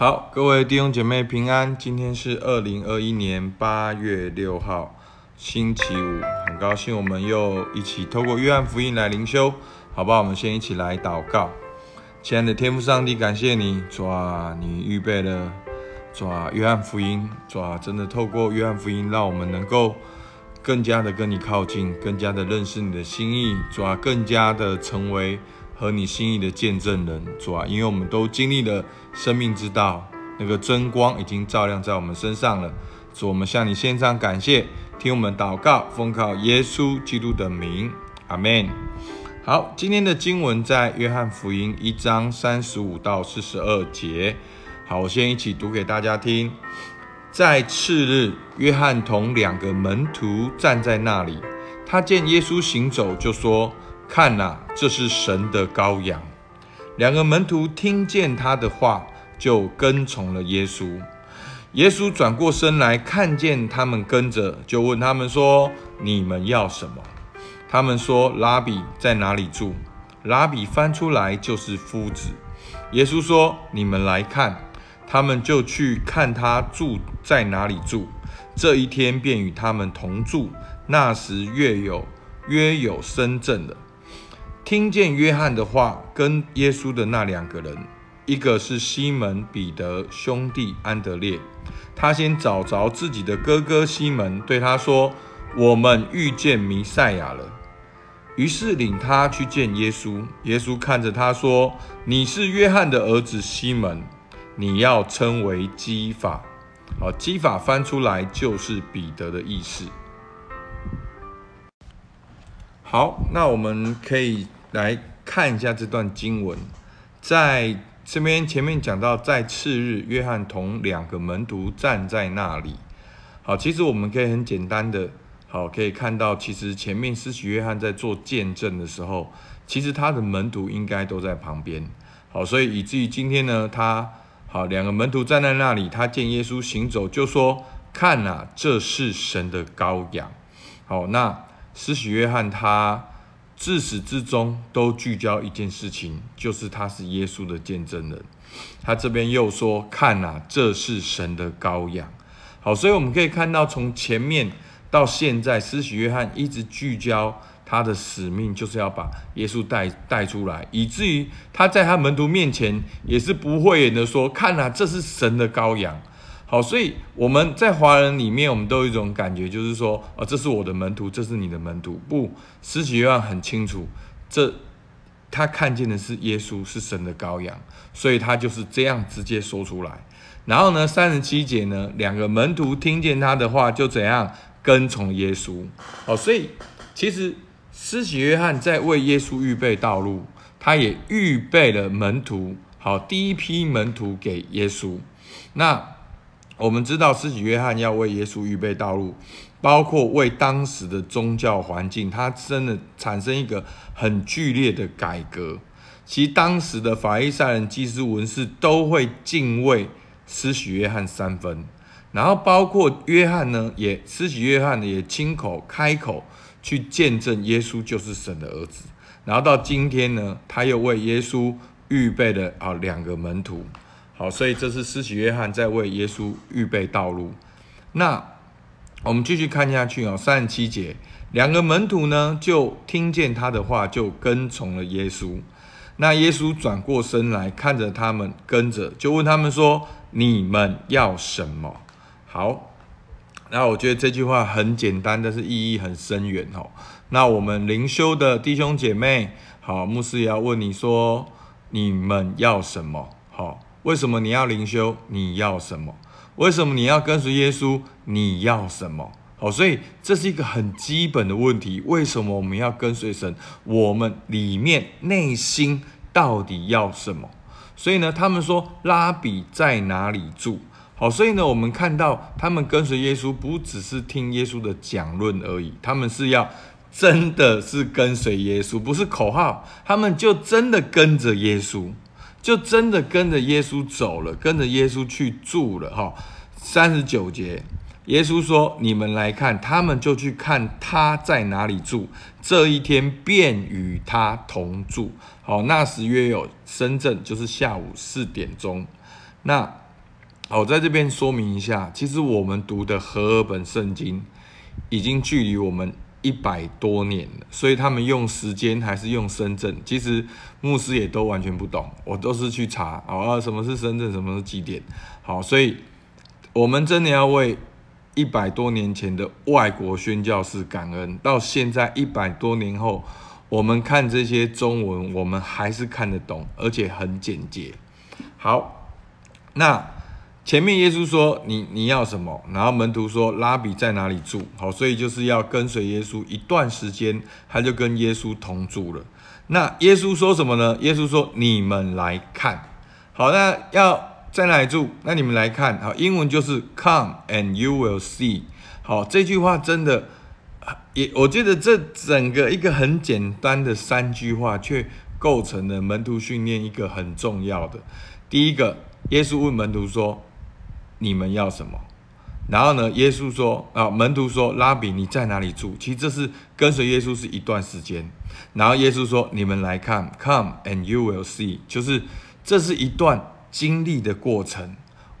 好，各位弟兄姐妹平安。今天是二零二一年八月六号，星期五。很高兴我们又一起透过约翰福音来灵修，好不好？我们先一起来祷告。亲爱的天父上帝，感谢你，主啊，你预备了主啊约翰福音，主啊，真的透过约翰福音，让我们能够更加的跟你靠近，更加的认识你的心意，主啊，更加的成为。和你心意的见证人，主啊，因为我们都经历了生命之道，那个真光已经照亮在我们身上了。主，我们向你献上感谢，听我们祷告，奉靠耶稣基督的名，阿门。好，今天的经文在约翰福音一章三十五到四十二节。好，我先一起读给大家听。在次日，约翰同两个门徒站在那里，他见耶稣行走，就说。看呐，这是神的羔羊。两个门徒听见他的话，就跟从了耶稣。耶稣转过身来，看见他们跟着，就问他们说：“你们要什么？”他们说：“拉比在哪里住？”拉比翻出来就是夫子。耶稣说：“你们来看。”他们就去看他住在哪里住。这一天便与他们同住。那时月有约有深正了。听见约翰的话，跟耶稣的那两个人，一个是西门彼得兄弟安德烈，他先找着自己的哥哥西门，对他说：“我们遇见弥赛亚了。”于是领他去见耶稣。耶稣看着他说：“你是约翰的儿子西门，你要称为基法。”好，基法翻出来就是彼得的意思。好，那我们可以。来看一下这段经文，在这边前面讲到，在次日，约翰同两个门徒站在那里。好，其实我们可以很简单的，好可以看到，其实前面施洗约翰在做见证的时候，其实他的门徒应该都在旁边。好，所以以至于今天呢，他好两个门徒站在那里，他见耶稣行走，就说：“看啊，这是神的羔羊。”好，那施洗约翰他。自始至终都聚焦一件事情，就是他是耶稣的见证人。他这边又说：“看呐，这是神的羔羊。”好，所以我们可以看到，从前面到现在，施洗约翰一直聚焦他的使命，就是要把耶稣带带出来，以至于他在他门徒面前也是不讳言的说：“看呐，这是神的羔羊。”好，所以我们在华人里面，我们都有一种感觉，就是说，哦，这是我的门徒，这是你的门徒。不，施洗约翰很清楚，这他看见的是耶稣，是神的羔羊，所以他就是这样直接说出来。然后呢，三十七节呢，两个门徒听见他的话，就怎样跟从耶稣。好，所以其实施洗约翰在为耶稣预备道路，他也预备了门徒。好，第一批门徒给耶稣，那。我们知道，施洗约翰要为耶稣预备道路，包括为当时的宗教环境，他真的产生一个很剧烈的改革。其实当时的法利赛人、祭司、文士都会敬畏施洗约翰三分，然后包括约翰呢，也施洗约翰呢也亲口开口去见证耶稣就是神的儿子。然后到今天呢，他又为耶稣预备了啊两个门徒。好，所以这是施洗约翰在为耶稣预备道路。那我们继续看下去哦，三十七节，两个门徒呢就听见他的话，就跟从了耶稣。那耶稣转过身来看着他们跟着，就问他们说：“你们要什么？”好，那我觉得这句话很简单，但是意义很深远哦。那我们灵修的弟兄姐妹，好，牧师也要问你说：“你们要什么？”好。为什么你要灵修？你要什么？为什么你要跟随耶稣？你要什么？好，所以这是一个很基本的问题。为什么我们要跟随神？我们里面内心到底要什么？所以呢，他们说拉比在哪里住？好，所以呢，我们看到他们跟随耶稣，不只是听耶稣的讲论而已，他们是要真的是跟随耶稣，不是口号，他们就真的跟着耶稣。就真的跟着耶稣走了，跟着耶稣去住了哈。三十九节，耶稣说：“你们来看。”他们就去看他在哪里住。这一天便与他同住。好，那时约有深圳，就是下午四点钟。那好，在这边说明一下，其实我们读的和合本圣经已经距离我们一百多年了，所以他们用时间还是用深圳，其实牧师也都完全不懂，我都是去查啊，什么是深圳，什么是几点。好，所以我们真的要为一百多年前的外国宣教士感恩，到现在一百多年后，我们看这些中文，我们还是看得懂，而且很简洁。好，那。前面耶稣说你你要什么，然后门徒说拉比在哪里住？好，所以就是要跟随耶稣一段时间，他就跟耶稣同住了。那耶稣说什么呢？耶稣说你们来看。好，那要在哪里住？那你们来看。好，英文就是 Come and you will see。好，这句话真的也，我觉得这整个一个很简单的三句话，却构成了门徒训练一个很重要的。第一个，耶稣问门徒说。你们要什么？然后呢？耶稣说：“啊，门徒说，拉比你在哪里住？其实这是跟随耶稣是一段时间。然后耶稣说：你们来看，Come and you will see，就是这是一段经历的过程。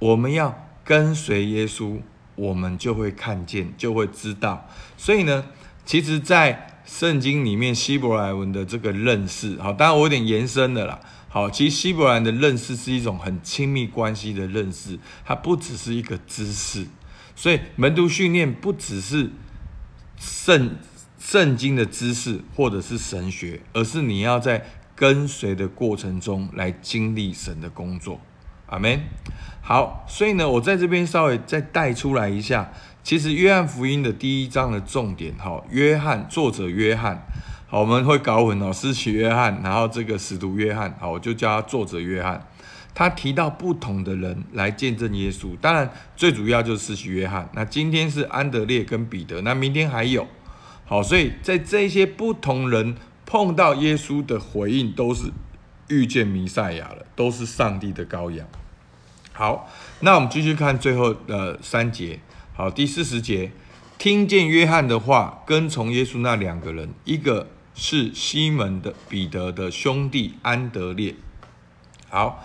我们要跟随耶稣，我们就会看见，就会知道。所以呢，其实，在圣经里面希伯来文的这个认识，好，当然我有点延伸的啦。”好，其实希伯兰的认识是一种很亲密关系的认识，它不只是一个知识，所以门徒训练不只是圣圣经的知识或者是神学，而是你要在跟随的过程中来经历神的工作。阿门。好，所以呢，我在这边稍微再带出来一下，其实约翰福音的第一章的重点，哈，约翰作者约翰。好，我们会搞混哦，施洗约翰，然后这个使徒约翰，好，我就叫他作者约翰。他提到不同的人来见证耶稣，当然最主要就是施洗约翰。那今天是安德烈跟彼得，那明天还有。好，所以在这些不同人碰到耶稣的回应，都是遇见弥赛亚了，都是上帝的羔羊。好，那我们继续看最后的三节。好，第四十节，听见约翰的话，跟从耶稣那两个人，一个。是西门的彼得的兄弟安德烈。好，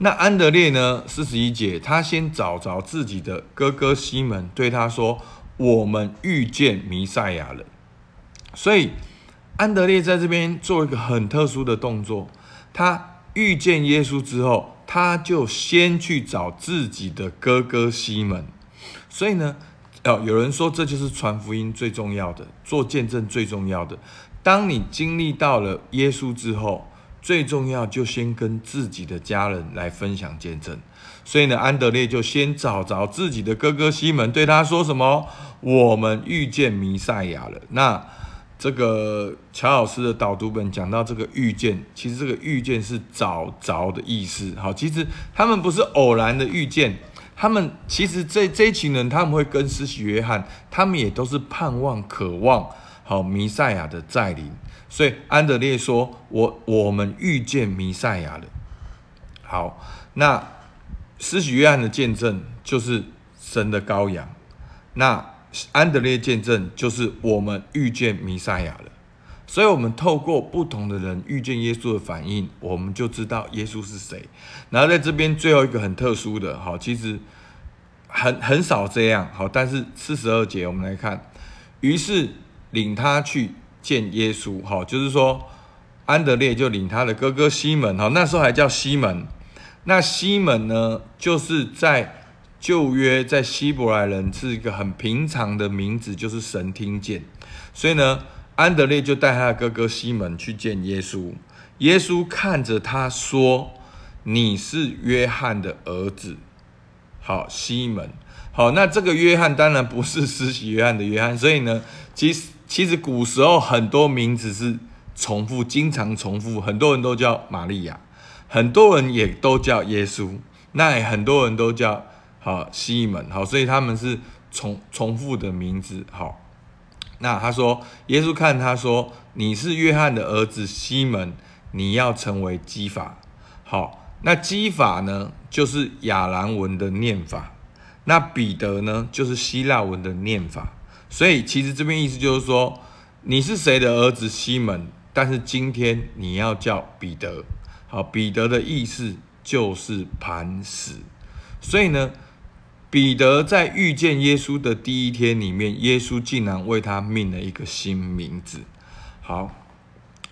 那安德烈呢？四十一节，他先找着自己的哥哥西门，对他说：“我们遇见弥赛亚了。”所以安德烈在这边做一个很特殊的动作。他遇见耶稣之后，他就先去找自己的哥哥西门。所以呢，哦，有人说这就是传福音最重要的，做见证最重要的。当你经历到了耶稣之后，最重要就先跟自己的家人来分享见证。所以呢，安德烈就先找着自己的哥哥西门，对他说什么：“我们遇见弥赛亚了。”那这个乔老师的导读本讲到这个遇见，其实这个遇见是找着的意思。好，其实他们不是偶然的遇见，他们其实这这一群人他们会跟施洗约翰，他们也都是盼望、渴望。好，弥赛亚的再临，所以安德烈说：“我我们遇见弥赛亚了。”好，那施洗约翰的见证就是神的羔羊，那安德烈见证就是我们遇见弥赛亚了。所以，我们透过不同的人遇见耶稣的反应，我们就知道耶稣是谁。然后在这边最后一个很特殊的，好，其实很很少这样。好，但是四十二节我们来看，于是。领他去见耶稣，哈，就是说安德烈就领他的哥哥西门，哈，那时候还叫西门。那西门呢，就是在旧约，在希伯来人是一个很平常的名字，就是神听见。所以呢，安德烈就带他的哥哥西门去见耶稣。耶稣看着他说：“你是约翰的儿子。”好，西门。好，那这个约翰当然不是施洗约翰的约翰，所以呢，其实。其实古时候很多名字是重复，经常重复，很多人都叫玛利亚，很多人也都叫耶稣，那很多人都叫好西门，好，所以他们是重重复的名字，好。那他说，耶稣看他说，你是约翰的儿子西门，你要成为基法，好，那基法呢，就是亚兰文的念法，那彼得呢，就是希腊文的念法。所以其实这边意思就是说，你是谁的儿子西门？但是今天你要叫彼得。好，彼得的意思就是磐石。所以呢，彼得在遇见耶稣的第一天里面，耶稣竟然为他命了一个新名字。好，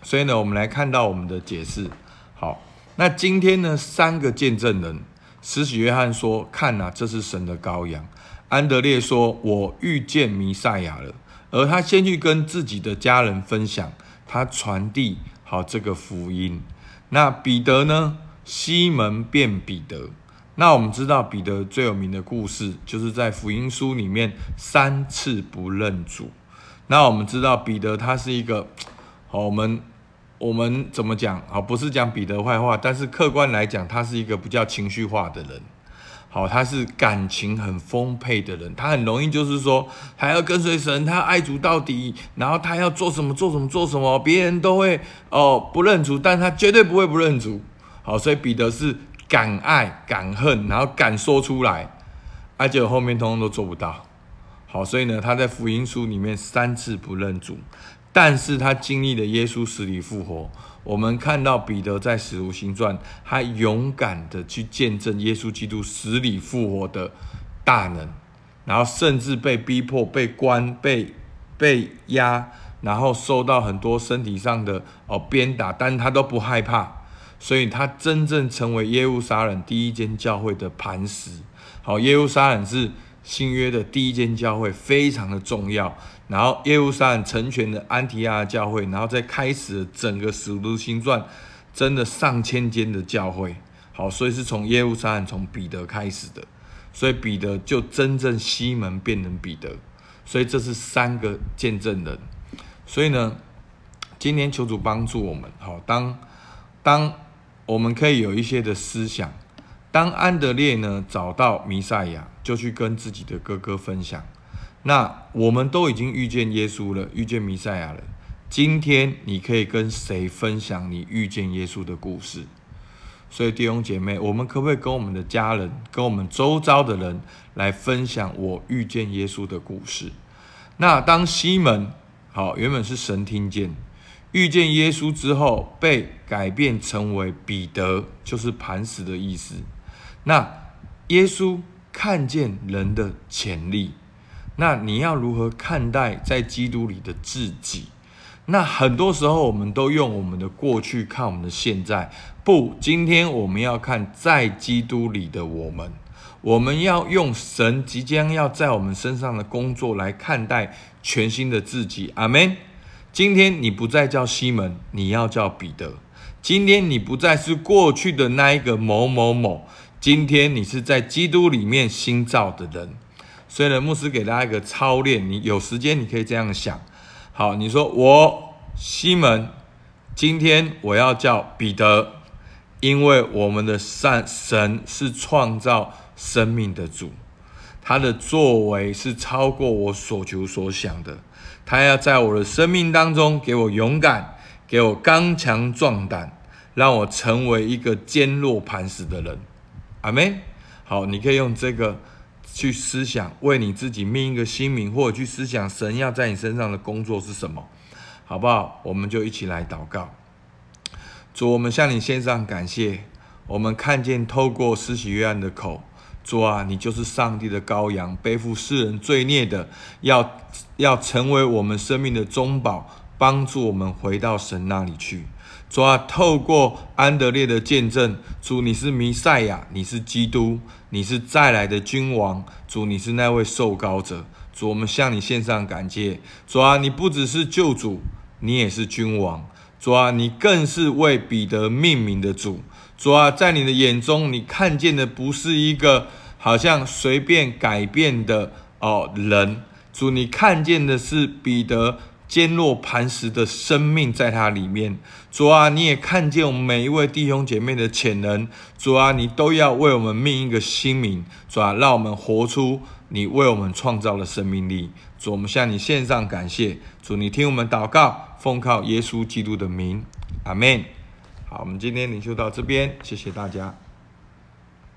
所以呢，我们来看到我们的解释。好，那今天呢，三个见证人，使徒约翰说：“看呐，这是神的羔羊。”安德烈说：“我遇见弥赛亚了。”而他先去跟自己的家人分享，他传递好这个福音。那彼得呢？西门变彼得。那我们知道彼得最有名的故事，就是在福音书里面三次不认主。那我们知道彼得他是一个，好，我们我们怎么讲？好，不是讲彼得坏话，但是客观来讲，他是一个比较情绪化的人。好，他是感情很丰沛的人，他很容易就是说，还要跟随神，他爱主到底，然后他要做什么做什么做什么，别人都会哦不认主，但他绝对不会不认主。好，所以彼得是敢爱敢恨，然后敢说出来，而且后面通通都做不到。好，所以呢，他在福音书里面三次不认主，但是他经历了耶稣死里复活。我们看到彼得在使徒行传，他勇敢的去见证耶稣基督死里复活的大能，然后甚至被逼迫、被关、被被压，然后受到很多身体上的哦鞭打，但他都不害怕，所以他真正成为耶路撒冷第一间教会的磐石。好，耶路撒冷是新约的第一间教会，非常的重要。然后耶路撒冷成全的安提亚教会，然后再开始整个使徒行传，真的上千间的教会。好，所以是从耶路撒冷从彼得开始的，所以彼得就真正西门变成彼得。所以这是三个见证人。所以呢，今天求主帮助我们。好，当当我们可以有一些的思想，当安德烈呢找到弥赛亚，就去跟自己的哥哥分享。那我们都已经遇见耶稣了，遇见弥赛亚了。今天你可以跟谁分享你遇见耶稣的故事？所以弟兄姐妹，我们可不可以跟我们的家人、跟我们周遭的人来分享我遇见耶稣的故事？那当西门好，原本是神听见遇见耶稣之后，被改变成为彼得，就是磐石的意思。那耶稣看见人的潜力。那你要如何看待在基督里的自己？那很多时候我们都用我们的过去看我们的现在，不，今天我们要看在基督里的我们。我们要用神即将要在我们身上的工作来看待全新的自己。阿门。今天你不再叫西门，你要叫彼得。今天你不再是过去的那一个某某某，今天你是在基督里面新造的人。所以呢，牧师给大家一个操练，你有时间你可以这样想。好，你说我西门，今天我要叫彼得，因为我们的善神是创造生命的主，他的作为是超过我所求所想的。他要在我的生命当中给我勇敢，给我刚强壮胆，让我成为一个坚若磐石的人。阿门。好，你可以用这个。去思想为你自己命一个新名，或者去思想神要在你身上的工作是什么，好不好？我们就一起来祷告。主，我们向你献上感谢。我们看见透过施洗约翰的口，主啊，你就是上帝的羔羊，背负世人罪孽的，要要成为我们生命的中保，帮助我们回到神那里去。主啊，透过安德烈的见证，主你是弥赛亚，你是基督，你是再来的君王。主你是那位受膏者。主，我们向你献上感谢。主啊，你不只是救主，你也是君王。主啊，你更是为彼得命名的主。主啊，在你的眼中，你看见的不是一个好像随便改变的哦人。主，你看见的是彼得。坚若磐石的生命在它里面，主啊，你也看见我们每一位弟兄姐妹的潜能，主啊，你都要为我们命一个新名，主啊，让我们活出你为我们创造的生命力。主，我们向你献上感谢，主，你听我们祷告，奉靠耶稣基督的名，阿门。好，我们今天领袖到这边，谢谢大家。